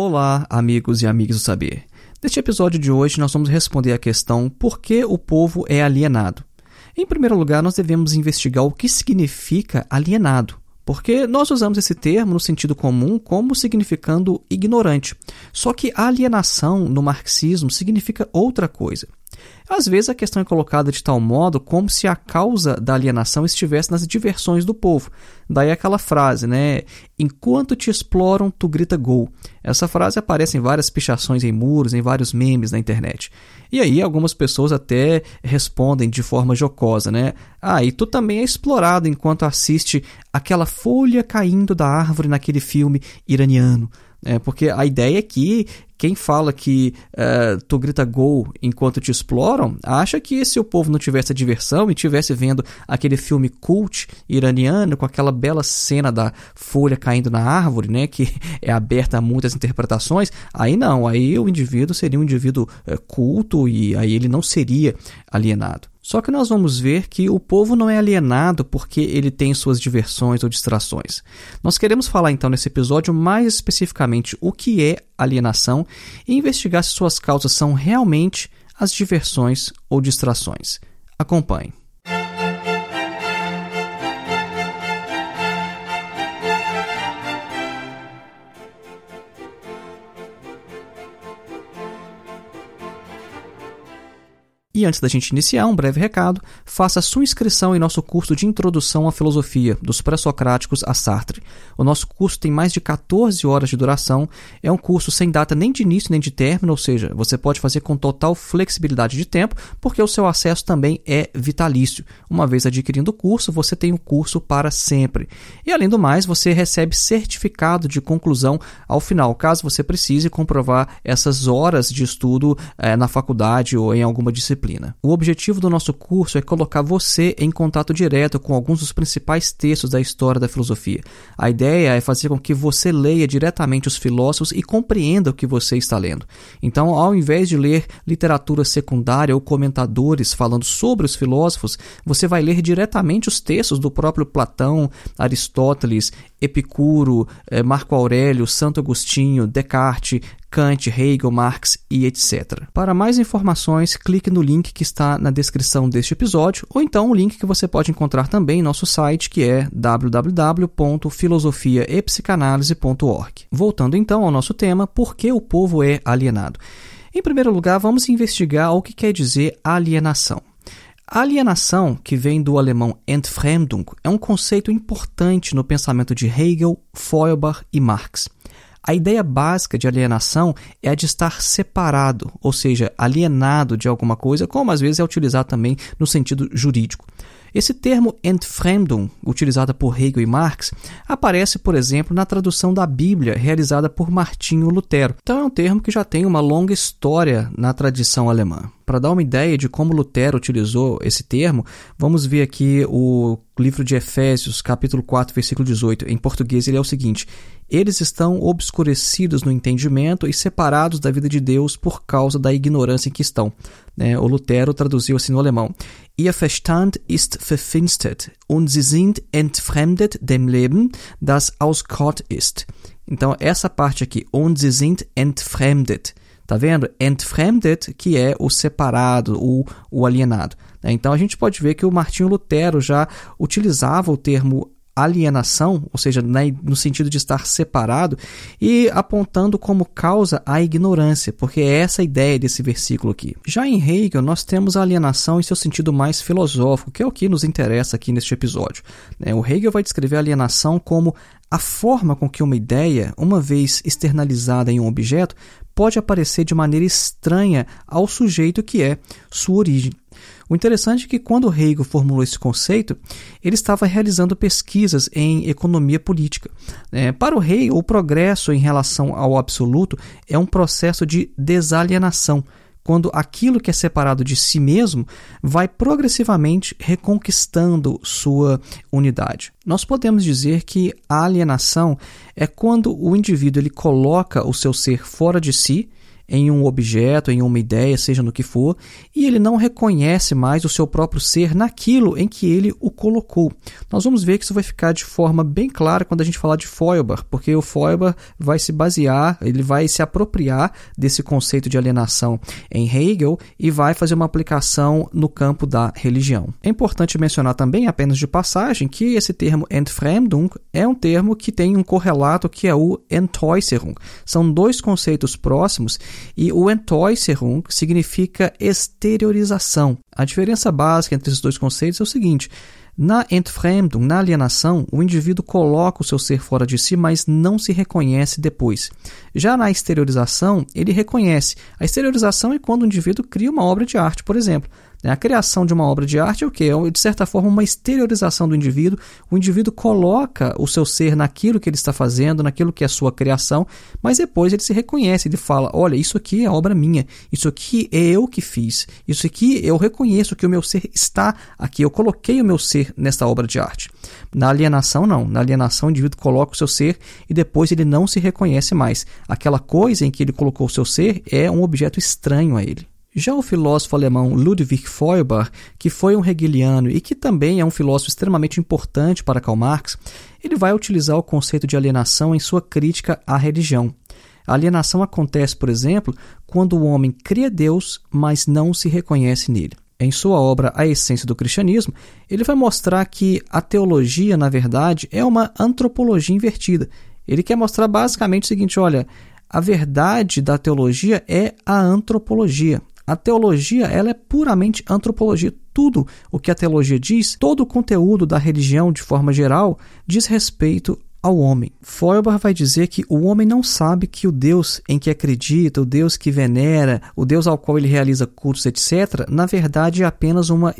Olá, amigos e amigas do saber. Neste episódio de hoje, nós vamos responder a questão por que o povo é alienado. Em primeiro lugar, nós devemos investigar o que significa alienado, porque nós usamos esse termo no sentido comum como significando ignorante. Só que alienação no marxismo significa outra coisa. Às vezes a questão é colocada de tal modo como se a causa da alienação estivesse nas diversões do povo. Daí aquela frase, né? Enquanto te exploram, tu grita gol. Essa frase aparece em várias pichações em muros, em vários memes na internet. E aí algumas pessoas até respondem de forma jocosa, né? Ah, e tu também é explorado enquanto assiste aquela folha caindo da árvore naquele filme iraniano. É, porque a ideia é que quem fala que uh, tu grita gol enquanto te exploram, acha que se o povo não tivesse a diversão e tivesse vendo aquele filme cult iraniano com aquela bela cena da folha caindo na árvore, né, que é aberta a muitas interpretações, aí não, aí o indivíduo seria um indivíduo uh, culto e aí ele não seria alienado. Só que nós vamos ver que o povo não é alienado porque ele tem suas diversões ou distrações. Nós queremos falar então nesse episódio mais especificamente o que é alienação e investigar se suas causas são realmente as diversões ou distrações. Acompanhe. E antes da gente iniciar, um breve recado: faça sua inscrição em nosso curso de Introdução à Filosofia, dos Pré-Socráticos a Sartre. O nosso curso tem mais de 14 horas de duração, é um curso sem data nem de início nem de término, ou seja, você pode fazer com total flexibilidade de tempo, porque o seu acesso também é vitalício. Uma vez adquirindo o curso, você tem o curso para sempre. E além do mais, você recebe certificado de conclusão ao final, caso você precise comprovar essas horas de estudo é, na faculdade ou em alguma disciplina disciplina. O objetivo do nosso curso é colocar você em contato direto com alguns dos principais textos da história da filosofia. A ideia é fazer com que você leia diretamente os filósofos e compreenda o que você está lendo. Então, ao invés de ler literatura secundária ou comentadores falando sobre os filósofos, você vai ler diretamente os textos do próprio Platão, Aristóteles, Epicuro, eh, Marco Aurélio, Santo Agostinho, Descartes, Kant, Hegel, Marx e etc. Para mais informações, clique no link que está na descrição deste episódio ou então o link que você pode encontrar também em nosso site que é www.filosofiaepsicanalise.org. Voltando então ao nosso tema, por que o povo é alienado? Em primeiro lugar, vamos investigar o que quer dizer alienação. A alienação, que vem do alemão Entfremdung, é um conceito importante no pensamento de Hegel, Feuerbach e Marx. A ideia básica de alienação é a de estar separado, ou seja, alienado de alguma coisa, como às vezes é utilizado também no sentido jurídico. Esse termo Entfremdung, utilizado por Hegel e Marx, aparece, por exemplo, na tradução da Bíblia realizada por Martinho Lutero. Então é um termo que já tem uma longa história na tradição alemã. Para dar uma ideia de como Lutero utilizou esse termo, vamos ver aqui o livro de Efésios, capítulo 4, versículo 18. Em português ele é o seguinte: Eles estão obscurecidos no entendimento e separados da vida de Deus por causa da ignorância em que estão. É, o Lutero traduziu assim no alemão: Ihr Verstand ist verfinstert und sie sind entfremdet dem Leben, das aus Gott ist. Então, essa parte aqui, und sie sind entfremdet. Tá vendo? Entfremdet, que é o separado, o, o alienado. Né? Então a gente pode ver que o Martinho Lutero já utilizava o termo alienação, ou seja, no sentido de estar separado, e apontando como causa a ignorância, porque é essa a ideia desse versículo aqui. Já em Hegel, nós temos a alienação em seu sentido mais filosófico, que é o que nos interessa aqui neste episódio. Né? O Hegel vai descrever a alienação como a forma com que uma ideia, uma vez externalizada em um objeto, pode aparecer de maneira estranha ao sujeito que é sua origem. O interessante é que quando Hegel formulou esse conceito, ele estava realizando pesquisas em economia política. É, para o Hegel, o progresso em relação ao absoluto é um processo de desalienação, quando aquilo que é separado de si mesmo vai progressivamente reconquistando sua unidade. Nós podemos dizer que a alienação é quando o indivíduo ele coloca o seu ser fora de si em um objeto, em uma ideia, seja no que for, e ele não reconhece mais o seu próprio ser naquilo em que ele o colocou. Nós vamos ver que isso vai ficar de forma bem clara quando a gente falar de Feuerbach, porque o Feuerbach vai se basear, ele vai se apropriar desse conceito de alienação em Hegel e vai fazer uma aplicação no campo da religião. É importante mencionar também, apenas de passagem, que esse termo Entfremdung é um termo que tem um correlato que é o Entäußerung. São dois conceitos próximos e o Entäußerung significa exteriorização. A diferença básica entre esses dois conceitos é o seguinte: na Entfremdung, na alienação, o indivíduo coloca o seu ser fora de si, mas não se reconhece depois. Já na exteriorização, ele reconhece. A exteriorização é quando o indivíduo cria uma obra de arte, por exemplo. Né? A criação de uma obra de arte é o que? É, de certa forma, uma exteriorização do indivíduo. O indivíduo coloca o seu ser naquilo que ele está fazendo, naquilo que é a sua criação, mas depois ele se reconhece, ele fala: olha, isso aqui é obra minha, isso aqui é eu que fiz, isso aqui eu reconheço que o meu ser está aqui, eu coloquei o meu ser nesta obra de arte. Na alienação, não. Na alienação, o indivíduo coloca o seu ser e depois ele não se reconhece mais. Aquela coisa em que ele colocou o seu ser é um objeto estranho a ele. Já o filósofo alemão Ludwig Feuerbach, que foi um hegeliano e que também é um filósofo extremamente importante para Karl Marx, ele vai utilizar o conceito de alienação em sua crítica à religião. A alienação acontece, por exemplo, quando o homem cria Deus, mas não se reconhece nele. Em sua obra A Essência do Cristianismo, ele vai mostrar que a teologia, na verdade, é uma antropologia invertida. Ele quer mostrar basicamente o seguinte: olha, a verdade da teologia é a antropologia. A teologia ela é puramente antropologia. Tudo o que a teologia diz, todo o conteúdo da religião de forma geral, diz respeito ao homem. Feuerbach vai dizer que o homem não sabe que o Deus em que acredita, o Deus que venera, o Deus ao qual ele realiza cultos, etc., na verdade é apenas uma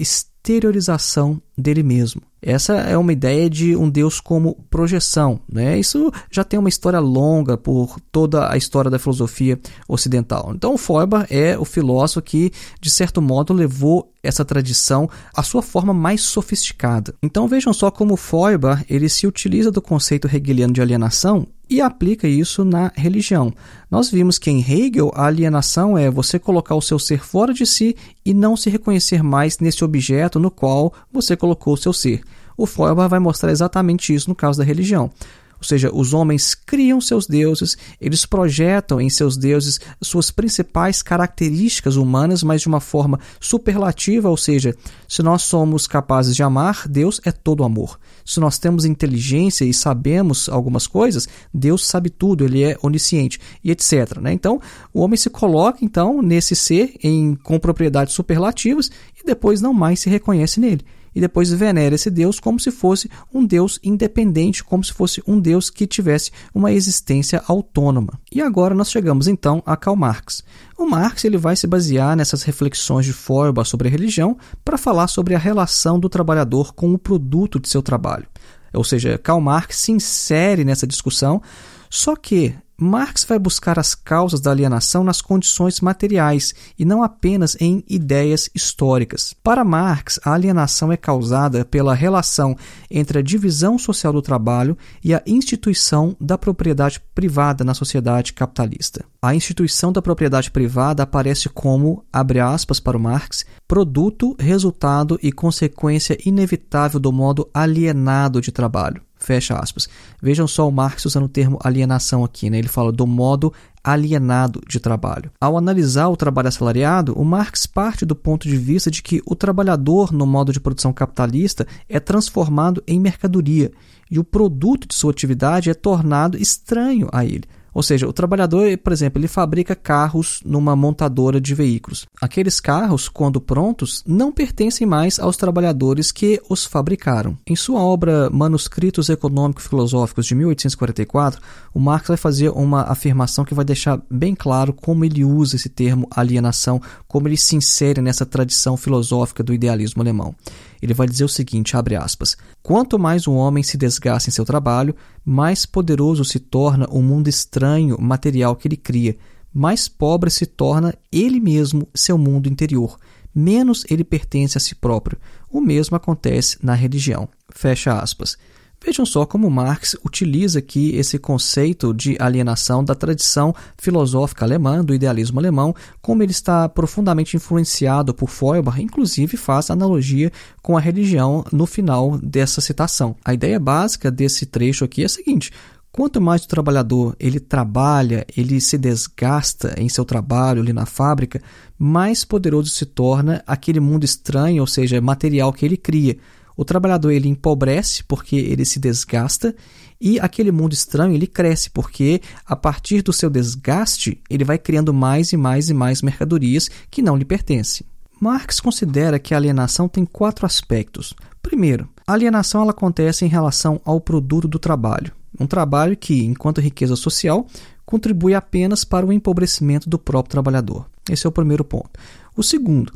exteriorização dele mesmo. Essa é uma ideia de um Deus como projeção. Né? Isso já tem uma história longa por toda a história da filosofia ocidental. Então, Feuerbach é o filósofo que, de certo modo, levou essa tradição à sua forma mais sofisticada. Então, vejam só como Feuerbach ele se utiliza do conceito hegeliano de alienação e aplica isso na religião. Nós vimos que em Hegel a alienação é você colocar o seu ser fora de si e não se reconhecer mais nesse objeto no qual você colocou o seu ser. O Feuerbach vai mostrar exatamente isso no caso da religião. Ou seja, os homens criam seus deuses, eles projetam em seus deuses suas principais características humanas, mas de uma forma superlativa, ou seja, se nós somos capazes de amar, Deus é todo amor. Se nós temos inteligência e sabemos algumas coisas, Deus sabe tudo, ele é onisciente e etc. Né? Então, o homem se coloca então nesse ser em, com propriedades superlativas e depois não mais se reconhece nele e depois venera esse Deus como se fosse um Deus independente, como se fosse um Deus que tivesse uma existência autônoma. E agora nós chegamos então a Karl Marx. O Marx ele vai se basear nessas reflexões de Feuerbach sobre a religião para falar sobre a relação do trabalhador com o produto de seu trabalho. Ou seja, Karl Marx se insere nessa discussão, só que Marx vai buscar as causas da alienação nas condições materiais e não apenas em ideias históricas. Para Marx, a alienação é causada pela relação entre a divisão social do trabalho e a instituição da propriedade privada na sociedade capitalista. A instituição da propriedade privada aparece como, abre aspas para o Marx, produto, resultado e consequência inevitável do modo alienado de trabalho. Fecha aspas. Vejam só o Marx usando o termo alienação aqui, né? Ele fala do modo alienado de trabalho. Ao analisar o trabalho assalariado, o Marx parte do ponto de vista de que o trabalhador no modo de produção capitalista é transformado em mercadoria e o produto de sua atividade é tornado estranho a ele. Ou seja, o trabalhador, por exemplo, ele fabrica carros numa montadora de veículos. Aqueles carros, quando prontos, não pertencem mais aos trabalhadores que os fabricaram. Em sua obra Manuscritos Econômico-Filosóficos de 1844, o Marx vai fazer uma afirmação que vai deixar bem claro como ele usa esse termo alienação, como ele se insere nessa tradição filosófica do idealismo alemão. Ele vai dizer o seguinte, abre aspas: Quanto mais um homem se desgasta em seu trabalho, mais poderoso se torna o mundo estranho material que ele cria, mais pobre se torna ele mesmo, seu mundo interior, menos ele pertence a si próprio. O mesmo acontece na religião. Fecha aspas. Vejam só como Marx utiliza aqui esse conceito de alienação da tradição filosófica alemã, do idealismo alemão, como ele está profundamente influenciado por Feuerbach, inclusive faz analogia com a religião no final dessa citação. A ideia básica desse trecho aqui é a seguinte: Quanto mais o trabalhador ele trabalha, ele se desgasta em seu trabalho ali na fábrica, mais poderoso se torna aquele mundo estranho, ou seja, material que ele cria. O trabalhador ele empobrece porque ele se desgasta e aquele mundo estranho ele cresce porque a partir do seu desgaste ele vai criando mais e mais e mais mercadorias que não lhe pertencem. Marx considera que a alienação tem quatro aspectos. Primeiro, a alienação ela acontece em relação ao produto do trabalho. Um trabalho que, enquanto riqueza social, contribui apenas para o empobrecimento do próprio trabalhador. Esse é o primeiro ponto. O segundo,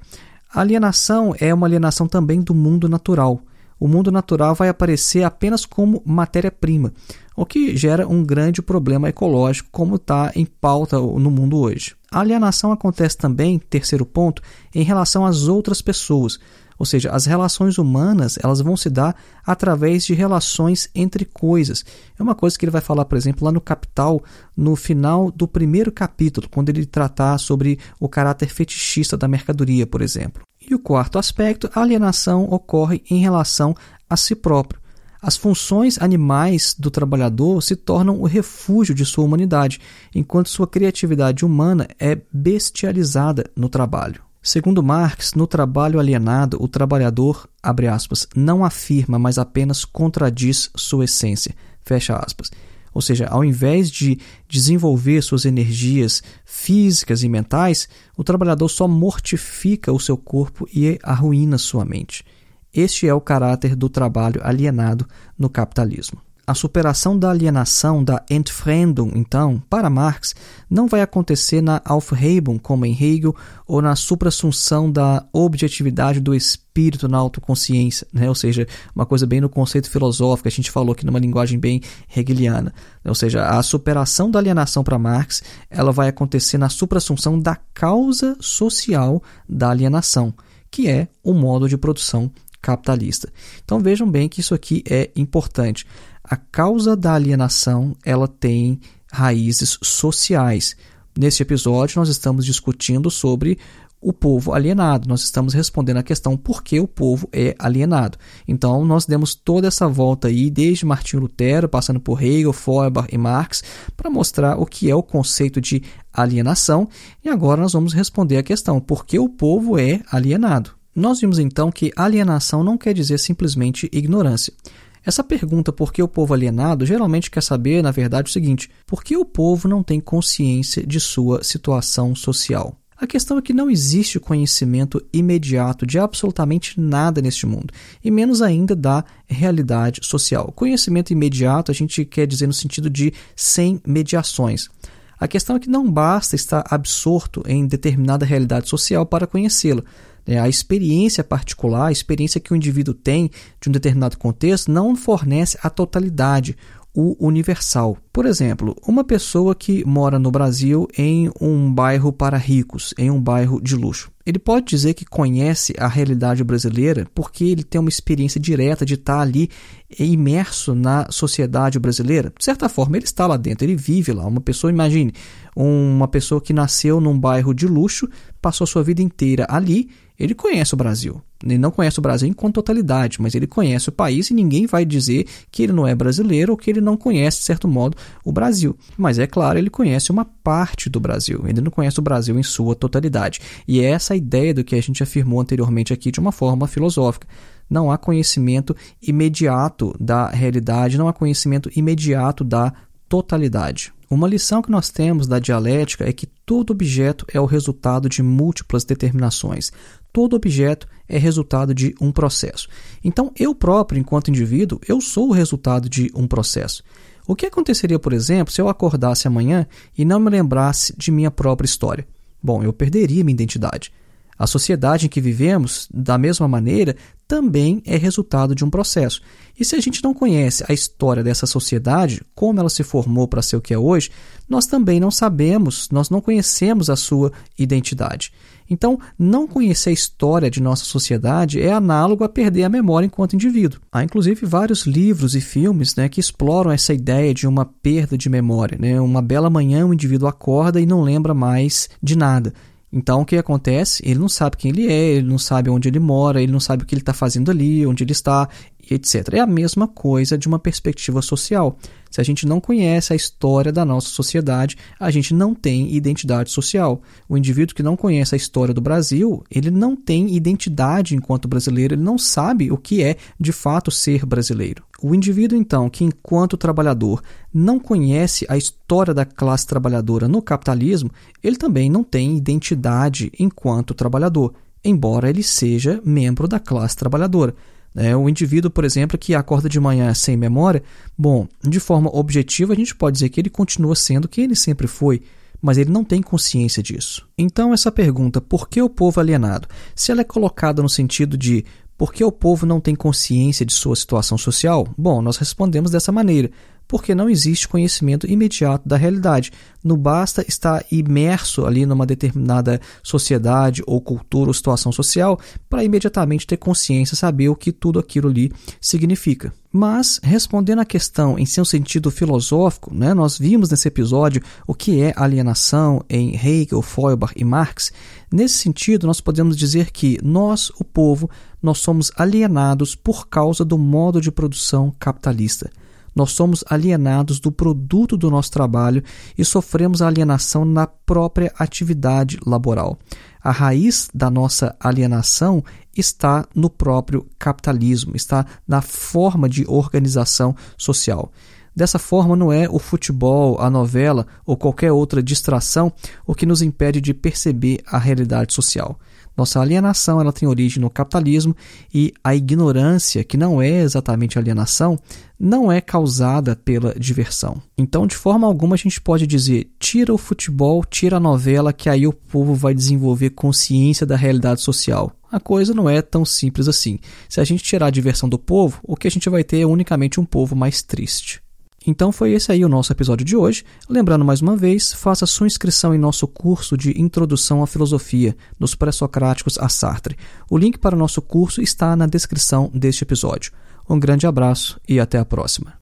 a alienação é uma alienação também do mundo natural o mundo natural vai aparecer apenas como matéria-prima, o que gera um grande problema ecológico, como está em pauta no mundo hoje. A alienação acontece também, terceiro ponto, em relação às outras pessoas, ou seja, as relações humanas elas vão se dar através de relações entre coisas. É uma coisa que ele vai falar, por exemplo, lá no Capital, no final do primeiro capítulo, quando ele tratar sobre o caráter fetichista da mercadoria, por exemplo. E o quarto aspecto, a alienação ocorre em relação a si próprio. As funções animais do trabalhador se tornam o refúgio de sua humanidade, enquanto sua criatividade humana é bestializada no trabalho. Segundo Marx, no trabalho alienado, o trabalhador, aspas, não afirma, mas apenas contradiz sua essência. Fecha aspas. Ou seja, ao invés de desenvolver suas energias físicas e mentais, o trabalhador só mortifica o seu corpo e arruína sua mente. Este é o caráter do trabalho alienado no capitalismo. A superação da alienação, da Entfremdung, então, para Marx, não vai acontecer na Aufhebung, como em Hegel, ou na suprassunção da objetividade do espírito na autoconsciência, né? ou seja, uma coisa bem no conceito filosófico, a gente falou aqui numa linguagem bem hegeliana. Ou seja, a superação da alienação para Marx ela vai acontecer na suprassunção da causa social da alienação, que é o modo de produção capitalista. Então vejam bem que isso aqui é importante a causa da alienação ela tem raízes sociais. Neste episódio, nós estamos discutindo sobre o povo alienado. Nós estamos respondendo a questão por que o povo é alienado. Então, nós demos toda essa volta aí, desde Martinho Lutero, passando por Hegel, Feuerbach e Marx, para mostrar o que é o conceito de alienação. E agora nós vamos responder a questão por que o povo é alienado. Nós vimos então que alienação não quer dizer simplesmente ignorância. Essa pergunta, por que o povo alienado, geralmente quer saber, na verdade, o seguinte: por que o povo não tem consciência de sua situação social? A questão é que não existe conhecimento imediato de absolutamente nada neste mundo, e menos ainda da realidade social. Conhecimento imediato a gente quer dizer no sentido de sem mediações. A questão é que não basta estar absorto em determinada realidade social para conhecê-la. É, a experiência particular, a experiência que o indivíduo tem de um determinado contexto, não fornece a totalidade, o universal. Por exemplo, uma pessoa que mora no Brasil em um bairro para ricos, em um bairro de luxo. Ele pode dizer que conhece a realidade brasileira porque ele tem uma experiência direta de estar ali imerso na sociedade brasileira. De certa forma, ele está lá dentro, ele vive lá. Uma pessoa, imagine, uma pessoa que nasceu num bairro de luxo, passou sua vida inteira ali, ele conhece o Brasil. Ele não conhece o Brasil em totalidade, mas ele conhece o país e ninguém vai dizer que ele não é brasileiro ou que ele não conhece, de certo modo, o Brasil. Mas é claro, ele conhece uma parte do Brasil, ele não conhece o Brasil em sua totalidade. E é essa a ideia do que a gente afirmou anteriormente aqui de uma forma filosófica. Não há conhecimento imediato da realidade, não há conhecimento imediato da totalidade. Uma lição que nós temos da dialética é que todo objeto é o resultado de múltiplas determinações. Todo objeto é resultado de um processo. Então, eu próprio, enquanto indivíduo, eu sou o resultado de um processo. O que aconteceria, por exemplo, se eu acordasse amanhã e não me lembrasse de minha própria história? Bom, eu perderia minha identidade. A sociedade em que vivemos, da mesma maneira, também é resultado de um processo. E se a gente não conhece a história dessa sociedade, como ela se formou para ser o que é hoje, nós também não sabemos, nós não conhecemos a sua identidade. Então, não conhecer a história de nossa sociedade é análogo a perder a memória enquanto indivíduo. Há inclusive vários livros e filmes né, que exploram essa ideia de uma perda de memória. Né? Uma bela manhã, o indivíduo acorda e não lembra mais de nada. Então, o que acontece? Ele não sabe quem ele é, ele não sabe onde ele mora, ele não sabe o que ele está fazendo ali, onde ele está, etc. É a mesma coisa de uma perspectiva social. Se a gente não conhece a história da nossa sociedade, a gente não tem identidade social. O indivíduo que não conhece a história do Brasil, ele não tem identidade enquanto brasileiro, ele não sabe o que é de fato ser brasileiro. O indivíduo, então, que enquanto trabalhador não conhece a história da classe trabalhadora no capitalismo, ele também não tem identidade enquanto trabalhador, embora ele seja membro da classe trabalhadora. É, o indivíduo, por exemplo, que acorda de manhã sem memória, bom, de forma objetiva a gente pode dizer que ele continua sendo quem ele sempre foi, mas ele não tem consciência disso. Então, essa pergunta, por que o povo alienado? Se ela é colocada no sentido de por que o povo não tem consciência de sua situação social? Bom, nós respondemos dessa maneira porque não existe conhecimento imediato da realidade. Não basta estar imerso ali numa determinada sociedade ou cultura ou situação social para imediatamente ter consciência, saber o que tudo aquilo ali significa. Mas, respondendo à questão em seu sentido filosófico, né, nós vimos nesse episódio o que é alienação em Hegel, Feuerbach e Marx. Nesse sentido, nós podemos dizer que nós, o povo, nós somos alienados por causa do modo de produção capitalista nós somos alienados do produto do nosso trabalho e sofremos alienação na própria atividade laboral. A raiz da nossa alienação está no próprio capitalismo, está na forma de organização social. Dessa forma, não é o futebol, a novela ou qualquer outra distração o que nos impede de perceber a realidade social. Nossa alienação ela tem origem no capitalismo e a ignorância, que não é exatamente alienação, não é causada pela diversão. Então, de forma alguma, a gente pode dizer: tira o futebol, tira a novela, que aí o povo vai desenvolver consciência da realidade social. A coisa não é tão simples assim. Se a gente tirar a diversão do povo, o que a gente vai ter é unicamente um povo mais triste. Então foi esse aí o nosso episódio de hoje. Lembrando mais uma vez, faça sua inscrição em nosso curso de Introdução à Filosofia, nos Pré-Socráticos a Sartre. O link para o nosso curso está na descrição deste episódio. Um grande abraço e até a próxima.